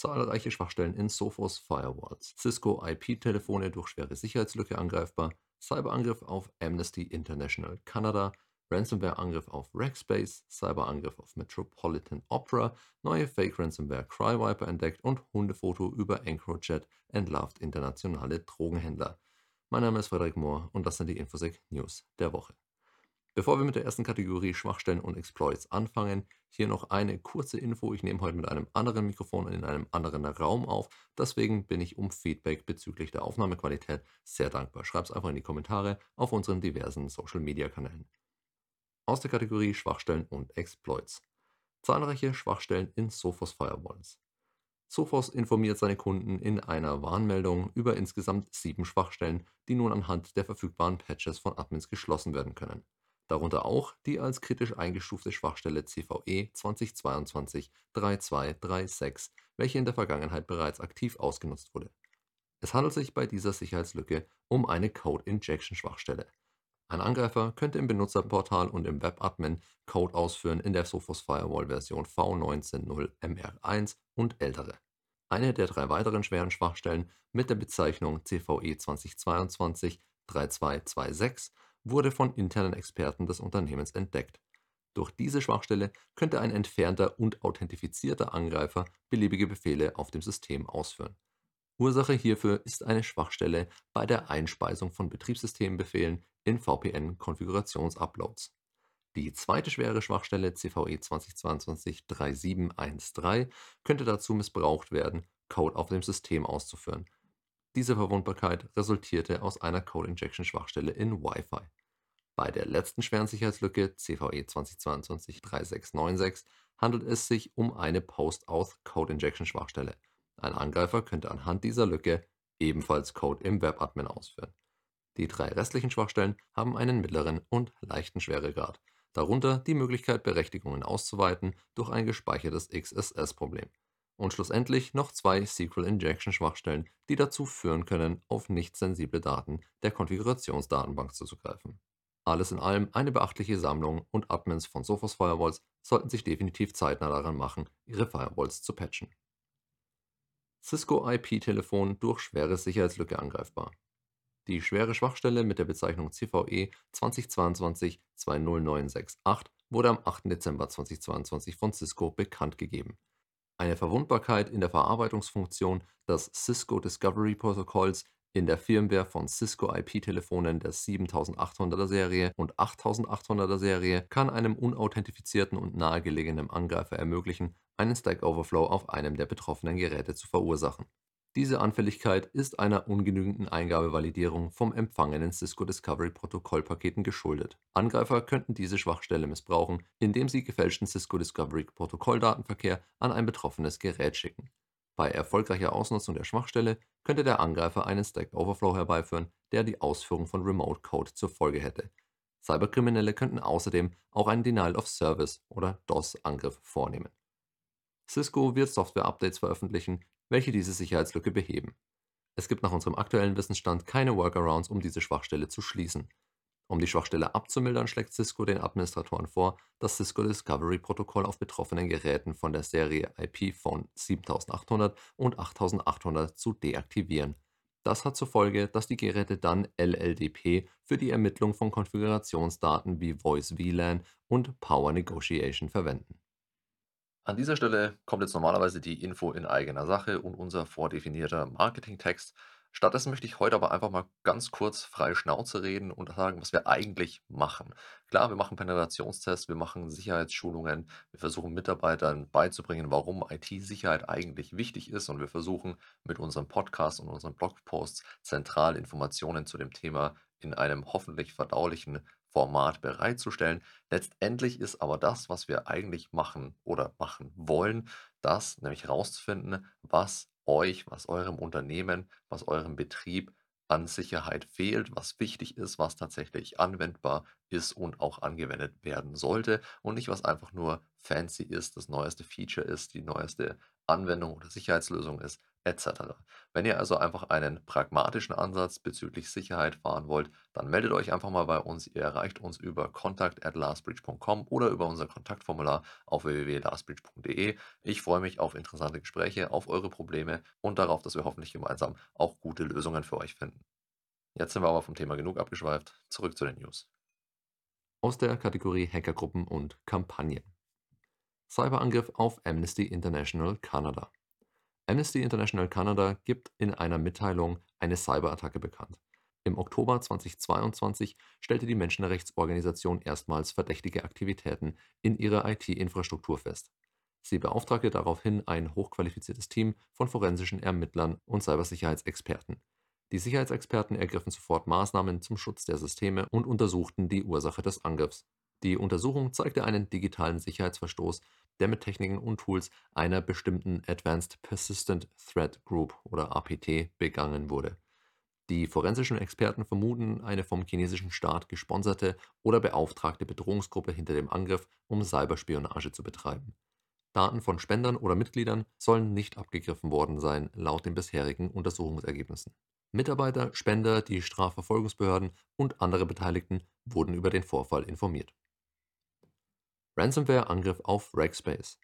zahlreiche Schwachstellen in Sophos Firewalls, Cisco IP-Telefone durch schwere Sicherheitslücke angreifbar, Cyberangriff auf Amnesty International Kanada, Ransomware-Angriff auf Rackspace, Cyberangriff auf Metropolitan Opera, neue Fake-Ransomware Crywiper entdeckt und Hundefoto über EncroChat entlarvt internationale Drogenhändler. Mein Name ist Frederik Mohr und das sind die Infosec News der Woche. Bevor wir mit der ersten Kategorie Schwachstellen und Exploits anfangen, hier noch eine kurze Info. Ich nehme heute mit einem anderen Mikrofon in einem anderen Raum auf. Deswegen bin ich um Feedback bezüglich der Aufnahmequalität sehr dankbar. Schreibt es einfach in die Kommentare auf unseren diversen Social Media Kanälen. Aus der Kategorie Schwachstellen und Exploits. Zahlreiche Schwachstellen in Sophos Firewalls. Sophos informiert seine Kunden in einer Warnmeldung über insgesamt sieben Schwachstellen, die nun anhand der verfügbaren Patches von Admins geschlossen werden können darunter auch die als kritisch eingestufte Schwachstelle CVE 2022-3236, welche in der Vergangenheit bereits aktiv ausgenutzt wurde. Es handelt sich bei dieser Sicherheitslücke um eine Code-Injection-Schwachstelle. Ein Angreifer könnte im Benutzerportal und im Webadmin Code ausführen in der Sophos Firewall Version V19.0 MR1 und ältere. Eine der drei weiteren schweren Schwachstellen mit der Bezeichnung CVE 2022-3226 wurde von internen Experten des Unternehmens entdeckt. Durch diese Schwachstelle könnte ein entfernter und authentifizierter Angreifer beliebige Befehle auf dem System ausführen. Ursache hierfür ist eine Schwachstelle bei der Einspeisung von Betriebssystembefehlen in VPN-Konfigurationsuploads. Die zweite schwere Schwachstelle CVE 2022-3713 könnte dazu missbraucht werden, Code auf dem System auszuführen diese Verwundbarkeit resultierte aus einer Code-Injection-Schwachstelle in Wi-Fi. Bei der letzten schweren Sicherheitslücke CVE 2022-3696 handelt es sich um eine Post-Auth-Code-Injection-Schwachstelle. Ein Angreifer könnte anhand dieser Lücke ebenfalls Code im Webadmin ausführen. Die drei restlichen Schwachstellen haben einen mittleren und leichten Schweregrad, darunter die Möglichkeit, Berechtigungen auszuweiten durch ein gespeichertes XSS-Problem und schlussendlich noch zwei SQL-Injection-Schwachstellen, die dazu führen können, auf nicht sensible Daten der Konfigurationsdatenbank zuzugreifen. Alles in allem eine beachtliche Sammlung und Admins von Sophos Firewalls sollten sich definitiv zeitnah daran machen, ihre Firewalls zu patchen. Cisco IP-Telefon durch schwere Sicherheitslücke angreifbar. Die schwere Schwachstelle mit der Bezeichnung CVE 2022-20968 wurde am 8. Dezember 2022 von Cisco bekannt gegeben. Eine Verwundbarkeit in der Verarbeitungsfunktion des Cisco-Discovery-Protokolls in der Firmware von Cisco-IP-Telefonen der 7800er-Serie und 8800er-Serie kann einem unauthentifizierten und nahegelegenen Angreifer ermöglichen, einen Stack Overflow auf einem der betroffenen Geräte zu verursachen diese Anfälligkeit ist einer ungenügenden Eingabevalidierung vom empfangenen Cisco-Discovery-Protokollpaketen geschuldet. Angreifer könnten diese Schwachstelle missbrauchen, indem sie gefälschten Cisco-Discovery-Protokolldatenverkehr an ein betroffenes Gerät schicken. Bei erfolgreicher Ausnutzung der Schwachstelle könnte der Angreifer einen Stack Overflow herbeiführen, der die Ausführung von Remote Code zur Folge hätte. Cyberkriminelle könnten außerdem auch einen Denial of Service oder DOS-Angriff vornehmen. Cisco wird Software-Updates veröffentlichen, welche diese Sicherheitslücke beheben. Es gibt nach unserem aktuellen Wissensstand keine Workarounds, um diese Schwachstelle zu schließen. Um die Schwachstelle abzumildern, schlägt Cisco den Administratoren vor, das Cisco Discovery Protokoll auf betroffenen Geräten von der Serie IP von 7800 und 8800 zu deaktivieren. Das hat zur Folge, dass die Geräte dann LLDP für die Ermittlung von Konfigurationsdaten wie Voice VLAN und Power Negotiation verwenden. An dieser Stelle kommt jetzt normalerweise die Info in eigener Sache und unser vordefinierter Marketingtext. Stattdessen möchte ich heute aber einfach mal ganz kurz frei Schnauze reden und sagen, was wir eigentlich machen. Klar, wir machen Penetrationstests, wir machen Sicherheitsschulungen, wir versuchen Mitarbeitern beizubringen, warum IT-Sicherheit eigentlich wichtig ist und wir versuchen mit unserem Podcast und unseren Blogposts zentral Informationen zu dem Thema in einem hoffentlich verdaulichen Format bereitzustellen. Letztendlich ist aber das, was wir eigentlich machen oder machen wollen, das nämlich herauszufinden, was euch, was eurem Unternehmen, was eurem Betrieb an Sicherheit fehlt, was wichtig ist, was tatsächlich anwendbar ist und auch angewendet werden sollte und nicht was einfach nur fancy ist, das neueste Feature ist, die neueste Anwendung oder Sicherheitslösung ist. Etc. Wenn ihr also einfach einen pragmatischen Ansatz bezüglich Sicherheit fahren wollt, dann meldet euch einfach mal bei uns. Ihr erreicht uns über contact@lastbridge.com oder über unser Kontaktformular auf www.lastbridge.de. Ich freue mich auf interessante Gespräche, auf eure Probleme und darauf, dass wir hoffentlich gemeinsam auch gute Lösungen für euch finden. Jetzt sind wir aber vom Thema genug abgeschweift. Zurück zu den News. Aus der Kategorie Hackergruppen und Kampagnen. Cyberangriff auf Amnesty International Kanada. Amnesty International Canada gibt in einer Mitteilung eine Cyberattacke bekannt. Im Oktober 2022 stellte die Menschenrechtsorganisation erstmals verdächtige Aktivitäten in ihrer IT-Infrastruktur fest. Sie beauftragte daraufhin ein hochqualifiziertes Team von forensischen Ermittlern und Cybersicherheitsexperten. Die Sicherheitsexperten ergriffen sofort Maßnahmen zum Schutz der Systeme und untersuchten die Ursache des Angriffs. Die Untersuchung zeigte einen digitalen Sicherheitsverstoß, der mit Techniken und Tools einer bestimmten Advanced Persistent Threat Group oder APT begangen wurde. Die forensischen Experten vermuten eine vom chinesischen Staat gesponserte oder beauftragte Bedrohungsgruppe hinter dem Angriff, um Cyberspionage zu betreiben. Daten von Spendern oder Mitgliedern sollen nicht abgegriffen worden sein, laut den bisherigen Untersuchungsergebnissen. Mitarbeiter, Spender, die Strafverfolgungsbehörden und andere Beteiligten wurden über den Vorfall informiert. Ransomware-Angriff auf Rackspace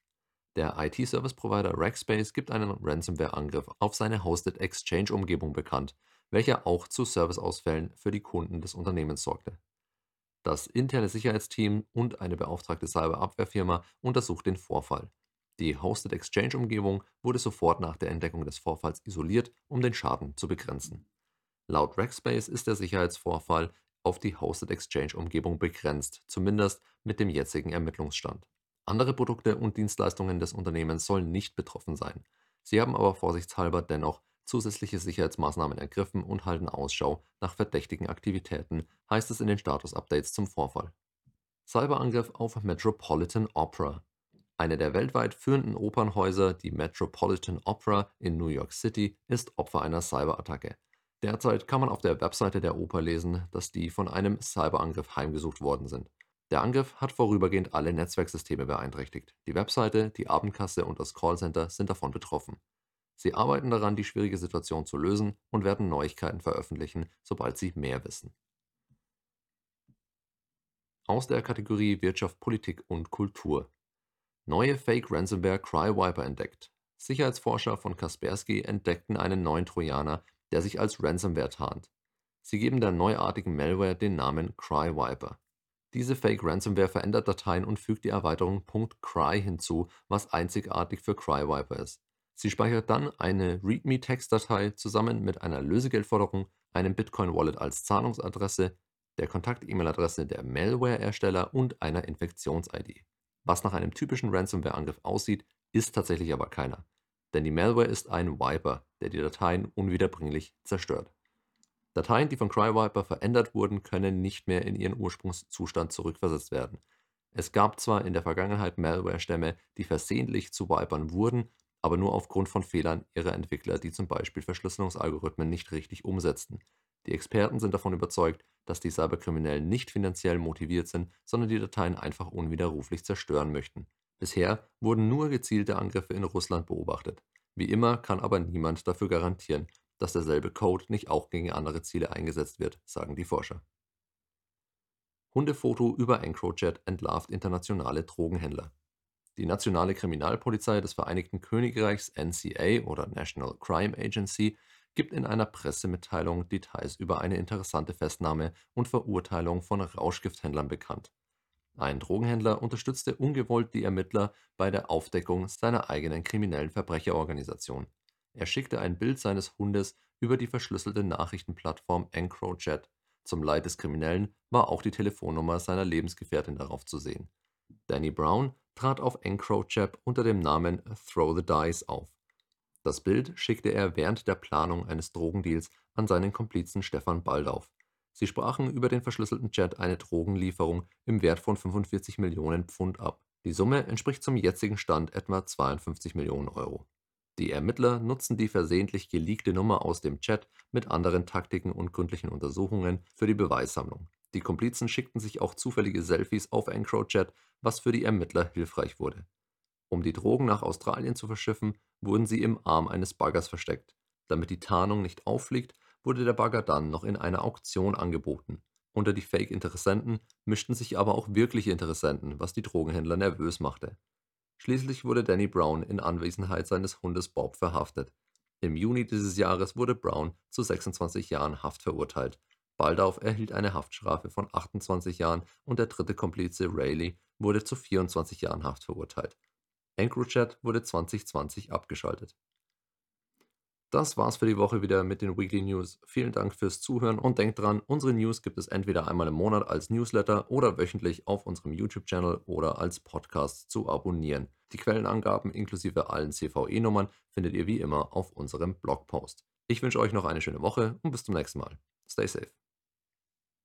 Der IT-Service-Provider Rackspace gibt einen Ransomware-Angriff auf seine Hosted Exchange-Umgebung bekannt, welcher auch zu Serviceausfällen für die Kunden des Unternehmens sorgte. Das interne Sicherheitsteam und eine beauftragte Cyberabwehrfirma untersucht den Vorfall. Die Hosted Exchange-Umgebung wurde sofort nach der Entdeckung des Vorfalls isoliert, um den Schaden zu begrenzen. Laut Rackspace ist der Sicherheitsvorfall auf die Hosted Exchange-Umgebung begrenzt, zumindest mit dem jetzigen Ermittlungsstand. Andere Produkte und Dienstleistungen des Unternehmens sollen nicht betroffen sein. Sie haben aber vorsichtshalber dennoch zusätzliche Sicherheitsmaßnahmen ergriffen und halten Ausschau nach verdächtigen Aktivitäten, heißt es in den Status-Updates zum Vorfall. Cyberangriff auf Metropolitan Opera eine der weltweit führenden Opernhäuser, die Metropolitan Opera in New York City, ist Opfer einer Cyberattacke. Derzeit kann man auf der Webseite der Oper lesen, dass die von einem Cyberangriff heimgesucht worden sind. Der Angriff hat vorübergehend alle Netzwerksysteme beeinträchtigt. Die Webseite, die Abendkasse und das Callcenter sind davon betroffen. Sie arbeiten daran, die schwierige Situation zu lösen und werden Neuigkeiten veröffentlichen, sobald sie mehr wissen. Aus der Kategorie Wirtschaft, Politik und Kultur Neue Fake-Ransomware Crywiper entdeckt. Sicherheitsforscher von Kaspersky entdeckten einen neuen Trojaner, der sich als Ransomware tarnt. Sie geben der neuartigen Malware den Namen Crywiper. Diese Fake-Ransomware verändert Dateien und fügt die Erweiterung .cry hinzu, was einzigartig für Crywiper ist. Sie speichert dann eine README-Textdatei zusammen mit einer Lösegeldforderung, einem Bitcoin-Wallet als Zahlungsadresse, der Kontakt-E-Mail-Adresse der Malware-Ersteller und einer Infektions-ID. Was nach einem typischen Ransomware-Angriff aussieht, ist tatsächlich aber keiner. Denn die Malware ist ein Wiper, der die Dateien unwiederbringlich zerstört. Dateien, die von Crywiper verändert wurden, können nicht mehr in ihren Ursprungszustand zurückversetzt werden. Es gab zwar in der Vergangenheit Malware-Stämme, die versehentlich zu Vipern wurden, aber nur aufgrund von Fehlern ihrer Entwickler, die zum Beispiel Verschlüsselungsalgorithmen nicht richtig umsetzten. Die Experten sind davon überzeugt, dass die Cyberkriminellen nicht finanziell motiviert sind, sondern die Dateien einfach unwiderruflich zerstören möchten. Bisher wurden nur gezielte Angriffe in Russland beobachtet. Wie immer kann aber niemand dafür garantieren, dass derselbe Code nicht auch gegen andere Ziele eingesetzt wird, sagen die Forscher. Hundefoto über EncroChat entlarvt internationale Drogenhändler. Die nationale Kriminalpolizei des Vereinigten Königreichs NCA oder National Crime Agency gibt in einer Pressemitteilung Details über eine interessante Festnahme und Verurteilung von Rauschgifthändlern bekannt. Ein Drogenhändler unterstützte ungewollt die Ermittler bei der Aufdeckung seiner eigenen kriminellen Verbrecherorganisation. Er schickte ein Bild seines Hundes über die verschlüsselte Nachrichtenplattform EncroChat. Zum Leid des Kriminellen war auch die Telefonnummer seiner Lebensgefährtin darauf zu sehen. Danny Brown trat auf EncroChat unter dem Namen Throw the Dice auf. Das Bild schickte er während der Planung eines Drogendeals an seinen Komplizen Stefan Baldauf. Sie sprachen über den verschlüsselten Chat eine Drogenlieferung im Wert von 45 Millionen Pfund ab. Die Summe entspricht zum jetzigen Stand etwa 52 Millionen Euro. Die Ermittler nutzten die versehentlich geleakte Nummer aus dem Chat mit anderen Taktiken und gründlichen Untersuchungen für die Beweissammlung. Die Komplizen schickten sich auch zufällige Selfies auf EncroChat, was für die Ermittler hilfreich wurde. Um die Drogen nach Australien zu verschiffen, wurden sie im Arm eines Baggers versteckt. Damit die Tarnung nicht auffliegt, wurde der Bagger dann noch in einer Auktion angeboten. Unter die Fake-Interessenten mischten sich aber auch wirkliche Interessenten, was die Drogenhändler nervös machte. Schließlich wurde Danny Brown in Anwesenheit seines Hundes Bob verhaftet. Im Juni dieses Jahres wurde Brown zu 26 Jahren Haft verurteilt. Baldauf erhielt eine Haftstrafe von 28 Jahren und der dritte Komplize Rayleigh wurde zu 24 Jahren Haft verurteilt. EncroChat wurde 2020 abgeschaltet. Das war's für die Woche wieder mit den Weekly News. Vielen Dank fürs Zuhören und denkt dran, unsere News gibt es entweder einmal im Monat als Newsletter oder wöchentlich auf unserem YouTube-Channel oder als Podcast zu abonnieren. Die Quellenangaben inklusive allen CVE-Nummern findet ihr wie immer auf unserem Blogpost. Ich wünsche euch noch eine schöne Woche und bis zum nächsten Mal. Stay safe.